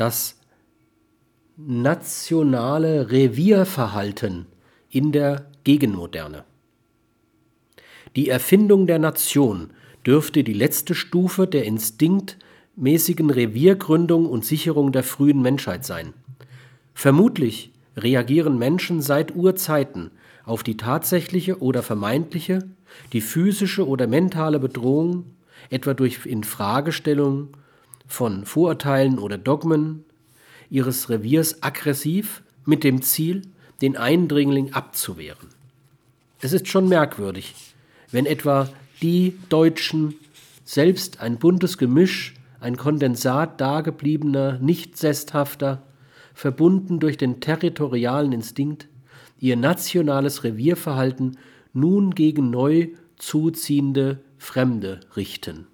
das nationale Revierverhalten in der Gegenmoderne. Die Erfindung der Nation dürfte die letzte Stufe der instinktmäßigen Reviergründung und Sicherung der frühen Menschheit sein. Vermutlich reagieren Menschen seit Urzeiten auf die tatsächliche oder vermeintliche, die physische oder mentale Bedrohung, etwa durch Infragestellung von Vorurteilen oder Dogmen ihres Reviers aggressiv mit dem Ziel, den Eindringling abzuwehren. Es ist schon merkwürdig, wenn etwa die Deutschen selbst ein buntes Gemisch, ein Kondensat dagebliebener, nicht sesshafter, verbunden durch den territorialen Instinkt, ihr nationales Revierverhalten nun gegen neu zuziehende Fremde richten